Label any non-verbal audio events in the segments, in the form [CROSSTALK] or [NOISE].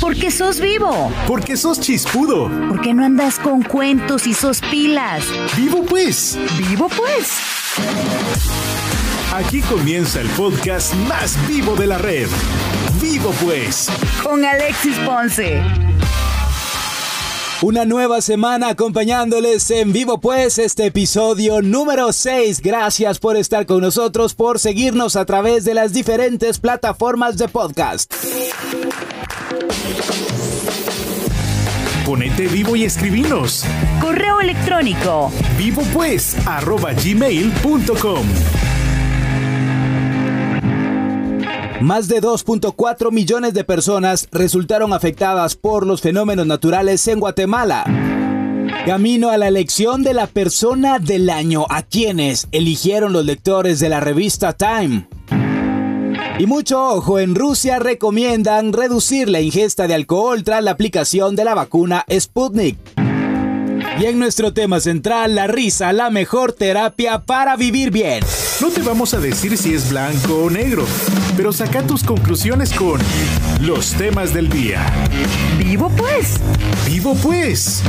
Porque sos vivo. Porque sos chispudo. Porque no andas con cuentos y sos pilas. Vivo pues. Vivo pues. Aquí comienza el podcast más vivo de la red. Vivo pues. Con Alexis Ponce. Una nueva semana acompañándoles en vivo pues este episodio número 6. Gracias por estar con nosotros, por seguirnos a través de las diferentes plataformas de podcast. Ponete vivo y escribinos. Correo electrónico. Vivo pues arroba gmail.com. Más de 2.4 millones de personas resultaron afectadas por los fenómenos naturales en Guatemala. Camino a la elección de la persona del año, a quienes eligieron los lectores de la revista Time. Y mucho ojo, en Rusia recomiendan reducir la ingesta de alcohol tras la aplicación de la vacuna Sputnik. Y en nuestro tema central, la risa, la mejor terapia para vivir bien. No te vamos a decir si es blanco o negro, pero saca tus conclusiones con los temas del día. Vivo pues. Vivo pues.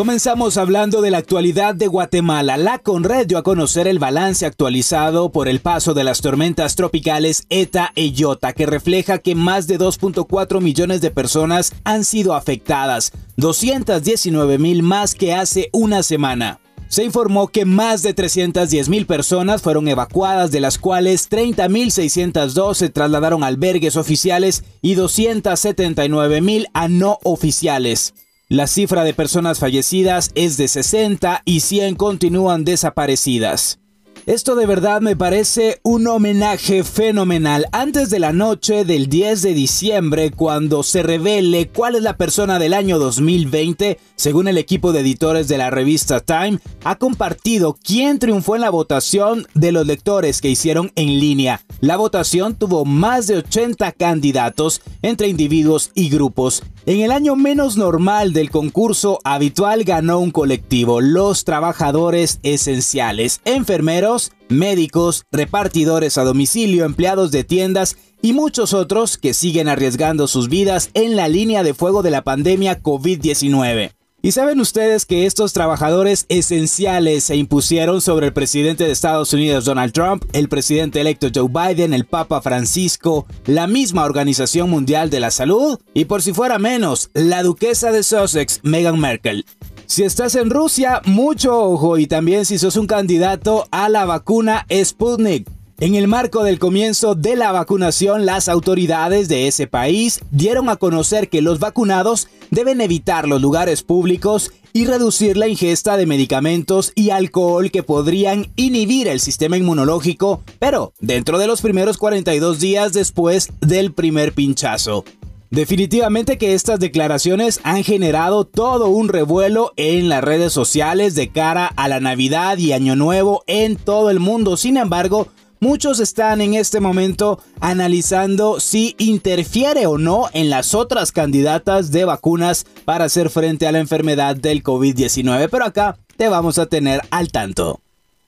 Comenzamos hablando de la actualidad de Guatemala. La Conred dio a conocer el balance actualizado por el paso de las tormentas tropicales ETA e IOTA, que refleja que más de 2.4 millones de personas han sido afectadas, 219 mil más que hace una semana. Se informó que más de 310 mil personas fueron evacuadas, de las cuales 30.602 se trasladaron a albergues oficiales y 279 mil a no oficiales. La cifra de personas fallecidas es de 60 y 100 continúan desaparecidas. Esto de verdad me parece un homenaje fenomenal. Antes de la noche del 10 de diciembre, cuando se revele cuál es la persona del año 2020, según el equipo de editores de la revista Time, ha compartido quién triunfó en la votación de los lectores que hicieron en línea. La votación tuvo más de 80 candidatos entre individuos y grupos. En el año menos normal del concurso habitual ganó un colectivo, los trabajadores esenciales, enfermeros, médicos, repartidores a domicilio, empleados de tiendas y muchos otros que siguen arriesgando sus vidas en la línea de fuego de la pandemia COVID-19. ¿Y saben ustedes que estos trabajadores esenciales se impusieron sobre el presidente de Estados Unidos Donald Trump, el presidente electo Joe Biden, el Papa Francisco, la misma Organización Mundial de la Salud y por si fuera menos, la duquesa de Sussex, Meghan Merkel? Si estás en Rusia, mucho ojo y también si sos un candidato a la vacuna Sputnik. En el marco del comienzo de la vacunación, las autoridades de ese país dieron a conocer que los vacunados deben evitar los lugares públicos y reducir la ingesta de medicamentos y alcohol que podrían inhibir el sistema inmunológico, pero dentro de los primeros 42 días después del primer pinchazo. Definitivamente que estas declaraciones han generado todo un revuelo en las redes sociales de cara a la Navidad y Año Nuevo en todo el mundo. Sin embargo, Muchos están en este momento analizando si interfiere o no en las otras candidatas de vacunas para hacer frente a la enfermedad del COVID-19, pero acá te vamos a tener al tanto.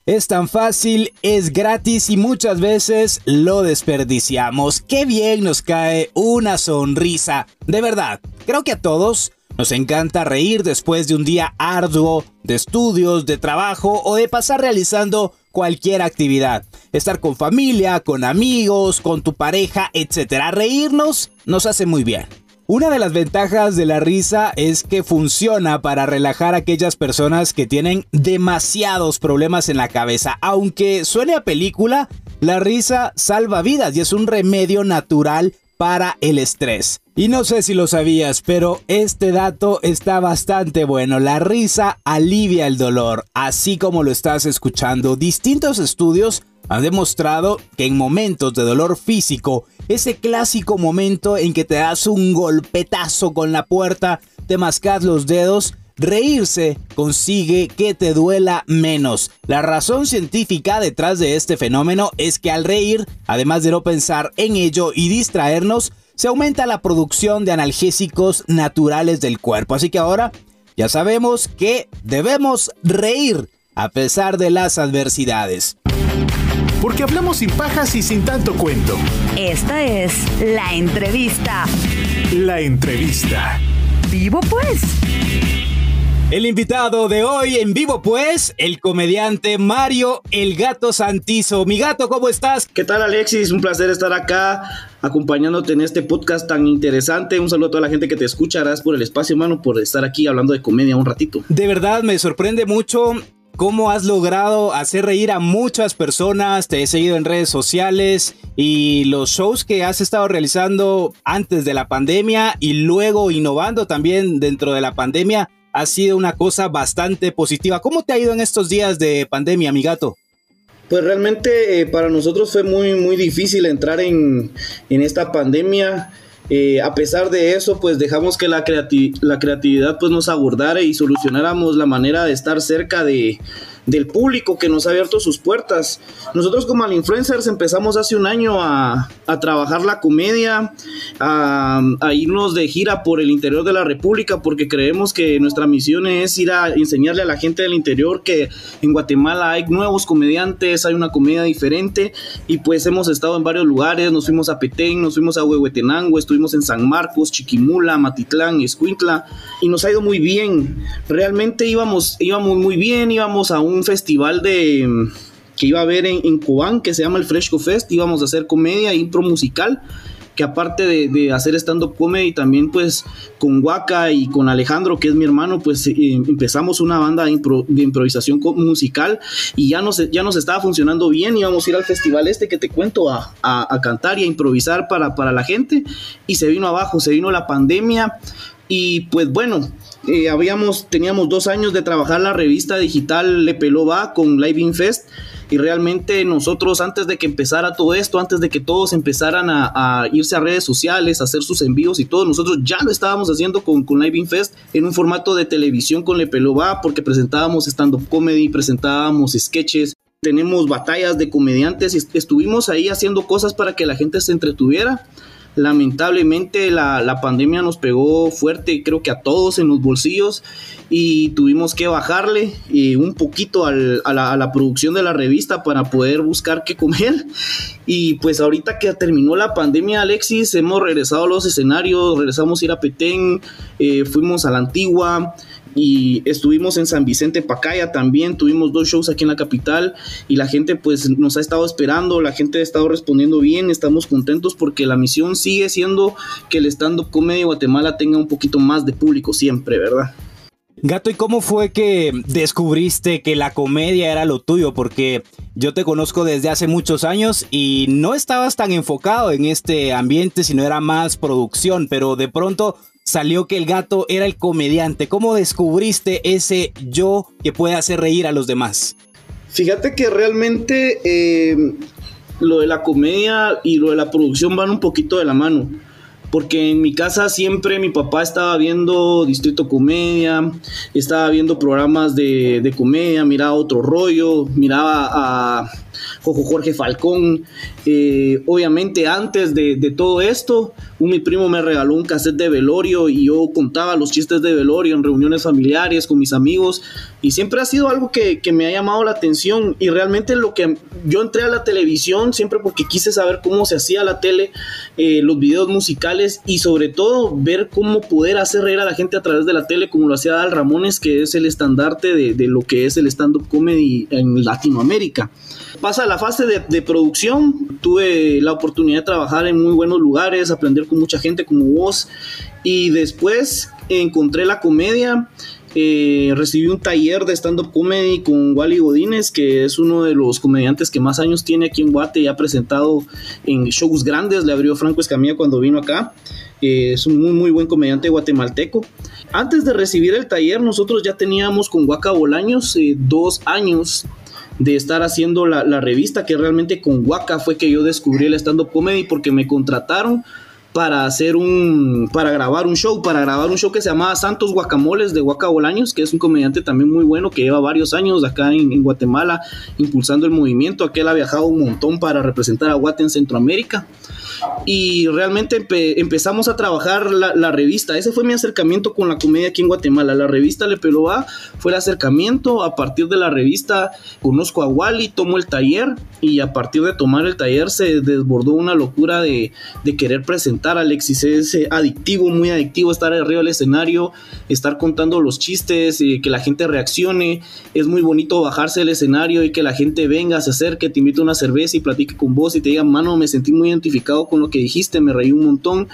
Es tan fácil, es gratis y muchas veces lo desperdiciamos. Qué bien nos cae una sonrisa. De verdad, creo que a todos nos encanta reír después de un día arduo de estudios, de trabajo o de pasar realizando cualquier actividad. Estar con familia, con amigos, con tu pareja, etc. Reírnos nos hace muy bien. Una de las ventajas de la risa es que funciona para relajar a aquellas personas que tienen demasiados problemas en la cabeza. Aunque suene a película, la risa salva vidas y es un remedio natural para el estrés. Y no sé si lo sabías, pero este dato está bastante bueno. La risa alivia el dolor, así como lo estás escuchando. Distintos estudios han demostrado que en momentos de dolor físico, ese clásico momento en que te das un golpetazo con la puerta, te mascas los dedos, Reírse consigue que te duela menos. La razón científica detrás de este fenómeno es que al reír, además de no pensar en ello y distraernos, se aumenta la producción de analgésicos naturales del cuerpo. Así que ahora ya sabemos que debemos reír a pesar de las adversidades. porque hablamos sin pajas y sin tanto cuento. Esta es la entrevista. La entrevista. Vivo pues. El invitado de hoy en vivo, pues, el comediante Mario El Gato Santizo. Mi gato, ¿cómo estás? ¿Qué tal, Alexis? Un placer estar acá acompañándote en este podcast tan interesante. Un saludo a toda la gente que te escucha. Gracias por el espacio, hermano, por estar aquí hablando de comedia un ratito. De verdad, me sorprende mucho cómo has logrado hacer reír a muchas personas, te he seguido en redes sociales y los shows que has estado realizando antes de la pandemia y luego innovando también dentro de la pandemia ha sido una cosa bastante positiva. ¿Cómo te ha ido en estos días de pandemia, mi gato? Pues realmente eh, para nosotros fue muy, muy difícil entrar en, en esta pandemia. Eh, a pesar de eso, pues dejamos que la, la creatividad pues nos abordara y solucionáramos la manera de estar cerca de, del público que nos ha abierto sus puertas. Nosotros como Al Influencers empezamos hace un año a, a trabajar la comedia, a, a, irnos de gira por el interior de la República porque creemos que nuestra misión es ir a enseñarle a la gente del interior que en Guatemala hay nuevos comediantes, hay una comedia diferente y pues hemos estado en varios lugares, nos fuimos a Petén, nos fuimos a Huehuetenango, estuvimos en San Marcos, Chiquimula, Matitlán, Escuintla y nos ha ido muy bien. Realmente íbamos, íbamos muy bien, íbamos a un un festival de que iba a haber en, en Cobán, que se llama el Fresco Fest, íbamos a hacer comedia, impro musical, que aparte de, de hacer stand-up comedy, también pues con Waka y con Alejandro, que es mi hermano, pues eh, empezamos una banda de, impro, de, improvisación musical y ya nos, ya nos estaba funcionando bien, íbamos a ir al festival este que te cuento a, a, a cantar y a improvisar para, para la gente y se vino abajo, se vino la pandemia y pues bueno, eh, habíamos, teníamos dos años de trabajar la revista digital Le Peló con Live Infest y realmente nosotros antes de que empezara todo esto, antes de que todos empezaran a, irse a redes sociales, a hacer sus envíos y todo, nosotros ya lo estábamos haciendo con, con Live Infest en un formato de televisión con Le Peló porque presentábamos stand-up comedy, presentábamos sketches, tenemos batallas de comediantes estuvimos ahí haciendo cosas para que la gente se entretuviera lamentablemente la, la, pandemia nos pegó fuerte, creo que a todos en los bolsillos y tuvimos que bajarle eh, un poquito a, la, a, la, producción de la revista para poder buscar qué comer. Y pues ahorita que terminó la pandemia, Alexis, hemos regresado a los escenarios, regresamos a ir a Petén, eh, fuimos a la antigua y estuvimos en San Vicente Pacaya también, tuvimos dos shows aquí en la capital y la gente pues nos ha estado esperando, la gente ha estado respondiendo bien, estamos contentos porque la misión sigue siendo que el stand-up comedy Guatemala tenga un poquito más de público siempre, ¿verdad? Gato, ¿y cómo fue que descubriste que la comedia era lo tuyo? Porque yo te conozco desde hace muchos años y no estabas tan enfocado en este ambiente, sino era más producción, pero de pronto salió que el gato era el comediante. ¿Cómo descubriste ese yo que puede hacer reír a los demás? Fíjate que realmente eh, lo de la comedia y lo de la producción van un poquito de la mano porque en mi casa siempre mi papá estaba viendo Distrito Comedia, estaba viendo programas de, de comedia, miraba otro rollo, miraba a Jorge Falcón. Eh, obviamente antes de, todo esto, un, mi primo me regaló un cassette de velorio y yo contaba los chistes de velorio en reuniones familiares con mis amigos y siempre ha sido algo que, que me ha llamado la atención y realmente lo que yo entré a la televisión siempre porque quise saber cómo se hacía la tele, eh, los videos musicales y sobre todo ver cómo poder hacer reír a la gente a través de la tele como lo hacía Dal Ramones que es el estandarte de, de lo que es el stand-up comedy en Latinoamérica. Pasa la fase de, producción, tuve la oportunidad de trabajar en muy buenos lugares, aprender con mucha gente como vos y después encontré la comedia. Eh, recibí un taller de stand-up comedy con Wally Godínez, que es uno de los comediantes que más años tiene aquí en Guate y ha presentado en shows grandes. Le abrió Franco Escamilla cuando vino acá. Eh, es un muy, muy buen comediante guatemalteco. Antes de recibir el taller, nosotros ya teníamos con Guaca Bolaños eh, dos años de estar haciendo la, la, revista, que realmente con Waka fue que yo descubrí el stand-up comedy porque me contrataron para hacer un, para grabar un show, para grabar un show que se llamaba Santos Guacamoles de Waka Bolaños, que es un comediante también muy bueno que lleva varios años acá en, en, Guatemala impulsando el movimiento, aquel ha viajado un montón para representar a Guate en Centroamérica. Y realmente empezamos a trabajar la, revista. Ese fue mi acercamiento con la comedia aquí en Guatemala. La revista Le Peloa fue el acercamiento. A partir de la revista conozco a Wally, tomo el taller y a partir de tomar el taller se desbordó una locura de, querer presentar a Alexis. Es eh, adictivo, muy adictivo estar arriba del escenario, estar contando los chistes, y que la gente reaccione. Es muy bonito bajarse del escenario y que la gente venga, se acerque, te invite una cerveza y platique con vos y te diga, mano, me sentí muy identificado con lo que dijiste, me reí un montón.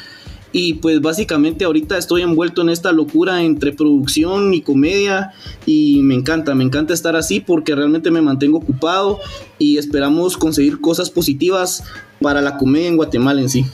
Y pues básicamente ahorita estoy envuelto en esta locura entre producción y comedia y me encanta, me encanta estar así porque realmente me mantengo ocupado y esperamos conseguir cosas positivas para la comedia en Guatemala en sí.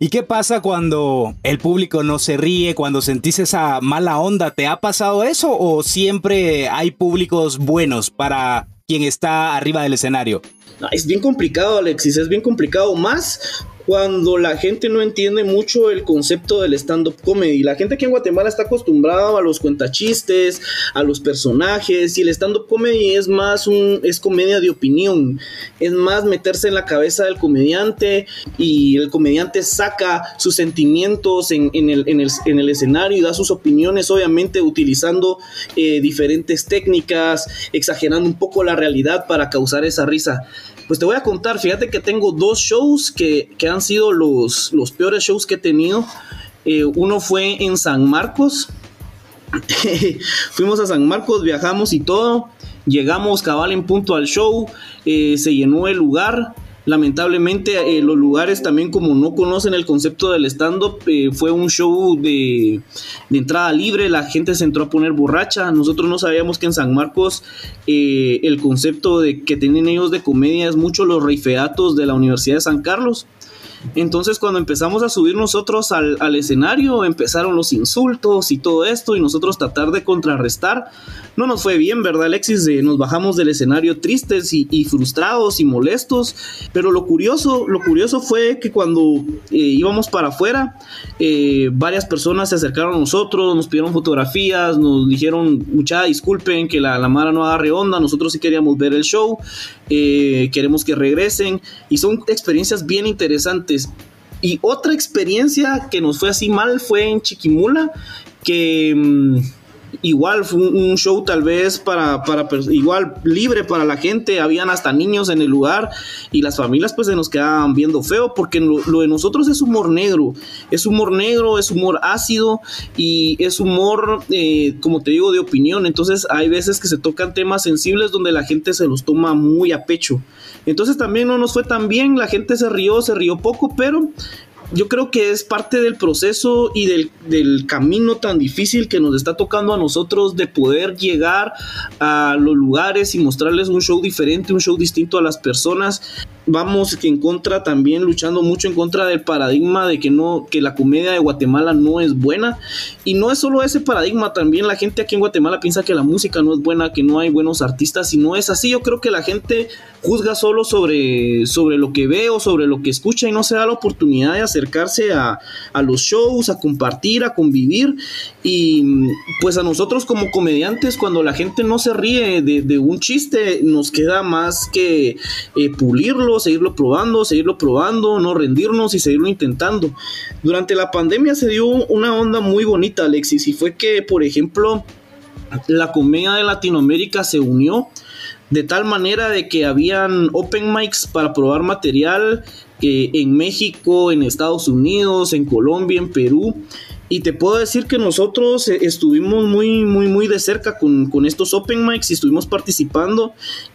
¿Y qué pasa cuando el público no se ríe, cuando sentís esa mala onda? ¿Te ha pasado eso o siempre hay públicos buenos para quien está arriba del escenario? Es bien complicado, Alexis, es bien complicado. Más cuando la gente no entiende mucho el concepto del stand-up comedy. La gente aquí en Guatemala está acostumbrada a los cuentachistes, a los personajes, y el stand-up comedy es más un, es comedia de opinión, es más meterse en la cabeza del comediante y el comediante saca sus sentimientos en, el, en, el, escenario y da sus opiniones, obviamente utilizando eh, diferentes técnicas, exagerando un poco la realidad para causar esa risa. Pues te voy a contar, fíjate que tengo dos shows que, han sido los, los peores shows que he tenido. Eh, uno fue en San Marcos. [LAUGHS] Fuimos a San Marcos, viajamos y todo. Llegamos cabal en punto al show. Eh, se llenó el lugar. Lamentablemente eh, los lugares también como no conocen el concepto del stand-up, eh, fue un show de, entrada libre, la gente se entró a poner borracha, nosotros no sabíamos que en San Marcos eh, el concepto de que tienen ellos de comedia es mucho los reifeatos de la Universidad de San Carlos. Entonces cuando empezamos a subir nosotros al, escenario, empezaron los insultos y todo esto y nosotros tratar de contrarrestar. No nos fue bien, ¿verdad, Alexis? nos bajamos del escenario tristes y, frustrados y molestos. Pero lo curioso, lo curioso fue que cuando eh, íbamos para afuera, eh, varias personas se acercaron a nosotros, nos pidieron fotografías, nos dijeron, mucha disculpen que la, la Mara no agarre onda, nosotros sí queríamos ver el show, eh, queremos que regresen. Y son experiencias bien interesantes. Y otra experiencia que nos fue así mal fue en Chiquimula, que... Mm, igual fue un, show tal vez para, para, igual libre para la gente, habían hasta niños en el lugar y las familias pues se nos quedaban viendo feo porque lo, de nosotros es humor negro, es humor negro, es humor ácido y es humor, eh, como te digo, de opinión, entonces hay veces que se tocan temas sensibles donde la gente se los toma muy a pecho. Entonces también no nos fue tan bien, la gente se rió, se rió poco, pero yo creo que es parte del proceso y del, del, camino tan difícil que nos está tocando a nosotros de poder llegar a los lugares y mostrarles un show diferente, un show distinto a las personas vamos en contra también luchando mucho en contra del paradigma de que no que la comedia de Guatemala no es buena. Y no es solo ese paradigma también la gente aquí en Guatemala piensa que la música no es buena que no hay buenos artistas y no es así. Yo creo que la gente juzga solo sobre sobre lo que ve o sobre lo que escucha y no se da la oportunidad de acercarse a, a los shows a compartir a convivir. Y pues a nosotros como comediantes cuando la gente no se ríe de, un chiste nos queda más que eh, pulirlo seguirlo probando, seguirlo probando, no rendirnos y seguirlo intentando. Durante la pandemia se dio una onda muy bonita, Alexis, y fue que, por ejemplo, la comedia de Latinoamérica se unió de tal manera de que habían open mics para probar material que en México, en Estados Unidos, en Colombia, en Perú y te puedo decir que nosotros eh, estuvimos muy, muy, muy de cerca con, estos open mics y estuvimos participando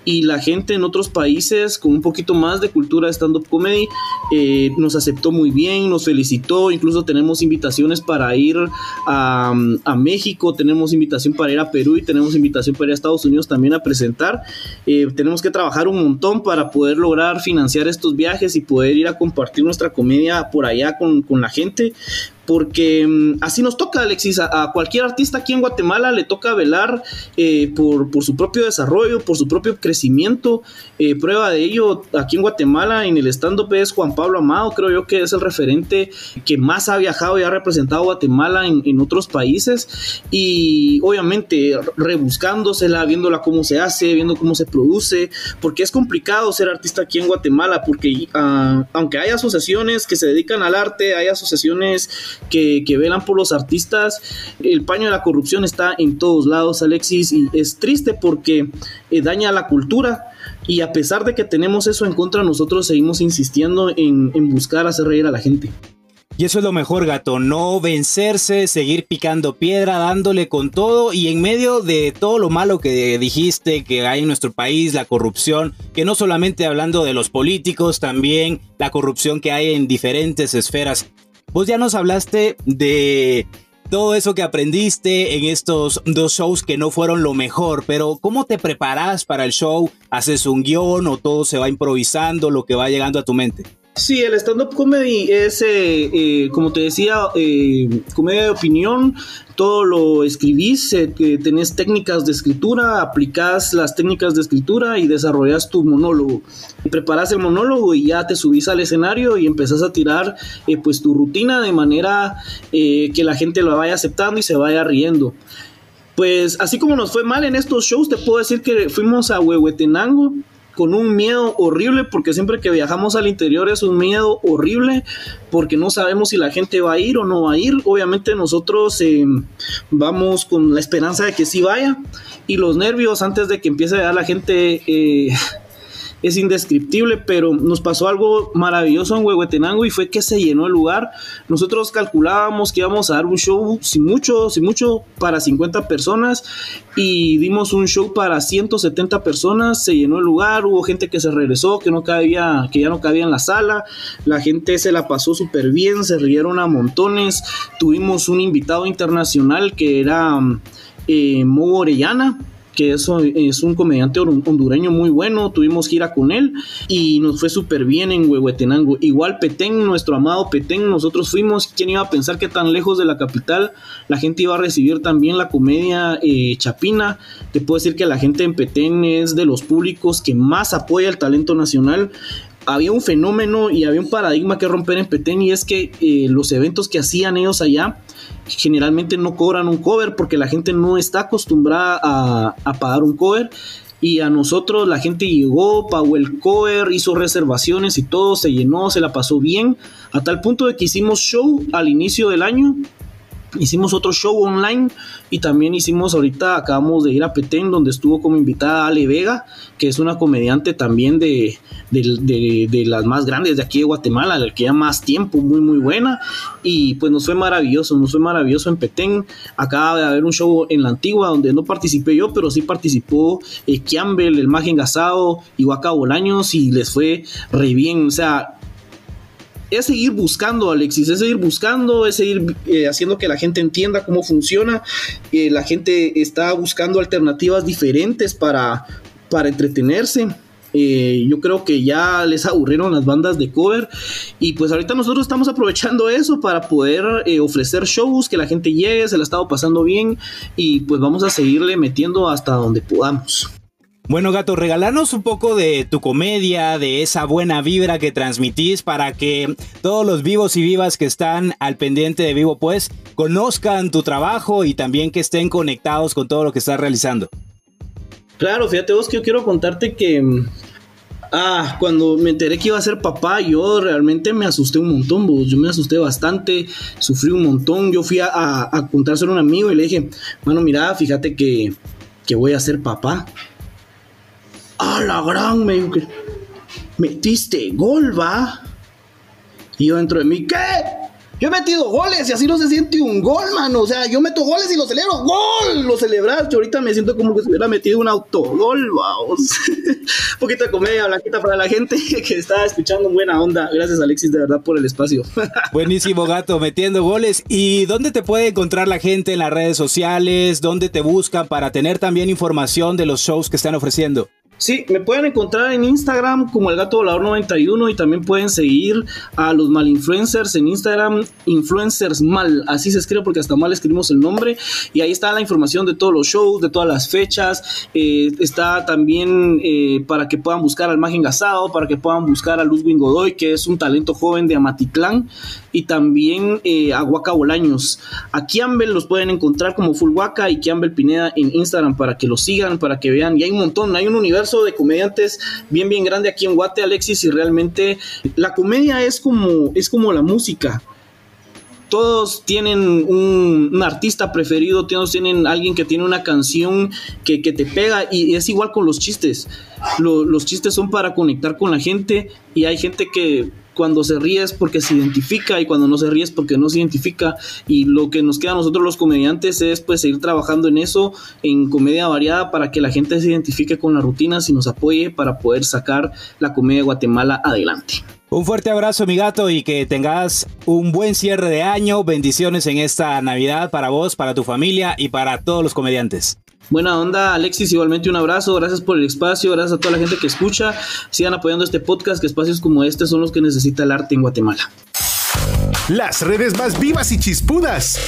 y la gente en otros países con un poquito más de cultura de stand-up comedy eh, nos aceptó muy bien, nos felicitó, incluso tenemos invitaciones para ir a, México, tenemos invitación para ir a Perú y tenemos invitación para ir a Estados Unidos también a presentar. Eh, tenemos que trabajar un montón para poder lograr financiar estos viajes y poder ir a compartir nuestra comedia por allá con, con la gente porque mm, así nos toca, Alexis, a, cualquier artista aquí en Guatemala le toca velar eh, por, por, su propio desarrollo, por su propio crecimiento. Eh, prueba de ello, aquí en Guatemala, en el stand-up es Juan Pablo Amado, creo yo que es el referente que más ha viajado y ha representado Guatemala en, otros países y obviamente rebuscándosela, viéndola cómo se hace, viendo cómo se produce, porque es complicado ser artista aquí en Guatemala, porque uh, aunque hay asociaciones que se dedican al arte, hay asociaciones que, que, velan por los artistas, el paño de la corrupción está en todos lados, Alexis, y es triste porque eh, daña la cultura. Y a pesar de que tenemos eso en contra, nosotros seguimos insistiendo en, en buscar hacer reír a la gente. Y eso es lo mejor, gato, no vencerse, seguir picando piedra, dándole con todo y en medio de todo lo malo que dijiste que hay en nuestro país, la corrupción, que no solamente hablando de los políticos, también la corrupción que hay en diferentes esferas. Vos ya nos hablaste de todo eso que aprendiste en estos dos shows que no fueron lo mejor, pero ¿cómo te preparas para el show? ¿Haces un guion o todo se va improvisando, lo que va llegando a tu mente? Sí, el stand-up comedy es, eh, eh, como te decía, eh, comedia de opinión. Todo lo escribís, tenés técnicas de escritura, aplicás las técnicas de escritura y desarrollas tu monólogo. Preparas el monólogo y ya te subís al escenario y empezás a tirar pues tu rutina de manera que la gente lo vaya aceptando y se vaya riendo. Pues así como nos fue mal en estos shows, te puedo decir que fuimos a Huehuetenango con un miedo horrible, porque siempre que viajamos al interior es un miedo horrible, porque no sabemos si la gente va a ir o no va a ir. Obviamente nosotros eh, vamos con la esperanza de que sí vaya, y los nervios antes de que empiece a la gente. Eh, es indescriptible, pero nos pasó algo maravilloso en Huehuetenango y fue que se llenó el lugar. Nosotros calculábamos que íbamos a dar un show, sin mucho, sin mucho, para 50 personas y dimos un show para 170 personas, se llenó el lugar, hubo gente que se regresó, que no cabía, que ya no cabía en la sala, la gente se la pasó súper bien, se rieron a montones, tuvimos un invitado internacional que era eh, Orellana, que es, es un comediante hondureño muy bueno, tuvimos gira con él y nos fue súper bien en Huehuetenango. Igual Petén, nuestro amado Petén, nosotros fuimos, ¿quién iba a pensar que tan lejos de la capital la gente iba a recibir también la comedia eh, chapina? Te puedo decir que la gente en Petén es de los públicos que más apoya el talento nacional había un fenómeno y había un paradigma que romper en Petén y es que eh, los eventos que hacían ellos allá generalmente no cobran un cover porque la gente no está acostumbrada a, pagar un cover. Y a nosotros la gente llegó, pagó el cover, hizo reservaciones y todo, se llenó, se la pasó bien, a tal punto de que hicimos show al inicio del año Hicimos otro show online y también hicimos ahorita, acabamos de ir a Petén, donde estuvo como invitada Ale Vega, que es una comediante también de, de, las más grandes de aquí de Guatemala, la que ya más tiempo, muy muy buena. Y pues nos fue maravilloso, nos fue maravilloso en Petén. Acaba de haber un show en la antigua donde no participé yo, pero sí participó eh, Kiambel, el Magen Gasado y Waka y les fue re bien. O sea, es seguir buscando, Alexis, es seguir buscando, es seguir eh, haciendo que la gente entienda cómo funciona. Eh, la gente está buscando alternativas diferentes para, para entretenerse. Eh, yo creo que ya les aburrieron las bandas de cover y pues ahorita nosotros estamos aprovechando eso para poder ofrecer shows que la gente llegue, se la ha estado pasando bien y pues vamos a seguirle metiendo hasta donde podamos. Bueno, gato, regalanos un poco de tu comedia, de esa buena vibra que transmitís para que todos los vivos y vivas que están al pendiente de Vivo Pues conozcan tu trabajo y también que estén conectados con todo lo que estás realizando. Claro, fíjate vos que yo quiero contarte que Ah, cuando me enteré que iba a ser papá, yo realmente me asusté un montón, vos. Yo me asusté bastante, sufrí un montón. Yo fui a, a, contárselo a un amigo y le dije, bueno, mira, fíjate que, que voy a ser papá. ¡Ah, la gran! Me dijo que metiste gol, va. Y yo dentro de mí, ¿qué? Yo he metido goles y así no se siente un gol, mano. O sea, yo meto goles y lo celebro. ¡Gol! Lo celebras. Yo ahorita me siento como que se hubiera metido un autogol, vamos. [LAUGHS] un poquito de comedia blanquita para la gente [LAUGHS] que está escuchando buena onda. Gracias, Alexis, de verdad, por el espacio. [LAUGHS] Buenísimo, gato, metiendo goles. ¿Y dónde te puede encontrar la gente en las redes sociales? ¿Dónde te buscan para tener también información de los shows que están ofreciendo? Sí, me pueden encontrar en Instagram como el gato volador 91 y también pueden seguir a los mal influencers en Instagram, influencers mal, así se escribe porque hasta mal escribimos el nombre. Y ahí está la información de todos los shows, de todas las fechas, eh, está también eh, para que puedan buscar al Magen Gasado, para que puedan buscar a Luz Godoy, que es un talento joven de Amatitlán, y también eh, a Huaca Bolaños. A Kiambel los pueden encontrar como Full Waka y Kiambel Pineda en Instagram para que los sigan, para que vean, y hay un montón, hay un universo de comediantes bien, bien grande aquí en Guate, Alexis, y realmente la comedia es como, es como la música todos tienen un, artista preferido, todos tienen alguien que tiene una canción que, te pega y es igual con los chistes. los chistes son para conectar con la gente y hay gente que cuando se ríe es porque se identifica y cuando no se ríe es porque no se identifica y lo que nos queda a nosotros los comediantes es pues seguir trabajando en eso, en comedia variada para que la gente se identifique con las rutinas y nos apoye para poder sacar la comedia de Guatemala adelante. Un fuerte abrazo, mi gato, y que tengas un buen cierre de año. Bendiciones en esta Navidad para vos, para tu familia y para todos los comediantes. Buena onda, Alexis, igualmente un abrazo, gracias por el espacio, gracias a toda la gente que escucha, sigan apoyando este podcast, que espacios como este son los que necesita el arte en Guatemala. Las redes más vivas y chispudas.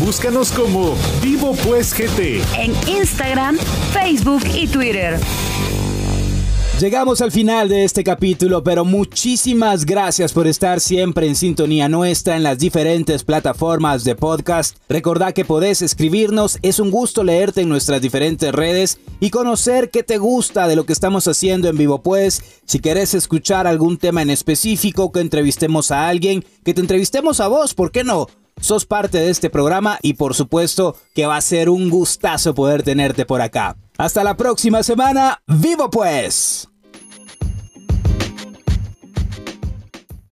Búscanos como Vivo Pues GT. En Instagram, Facebook y Twitter. Llegamos al final de este capítulo, pero muchísimas gracias por estar siempre en sintonía nuestra en las diferentes plataformas de podcast. Recordá que podés escribirnos, es un gusto leerte en nuestras diferentes redes y conocer qué te gusta de lo que estamos haciendo en vivo. Pues, si querés escuchar algún tema en específico, que entrevistemos a alguien, que te entrevistemos a vos, ¿por qué no? Sos parte de este programa y por supuesto que va a ser un gustazo poder tenerte por acá. Hasta la próxima semana, vivo pues.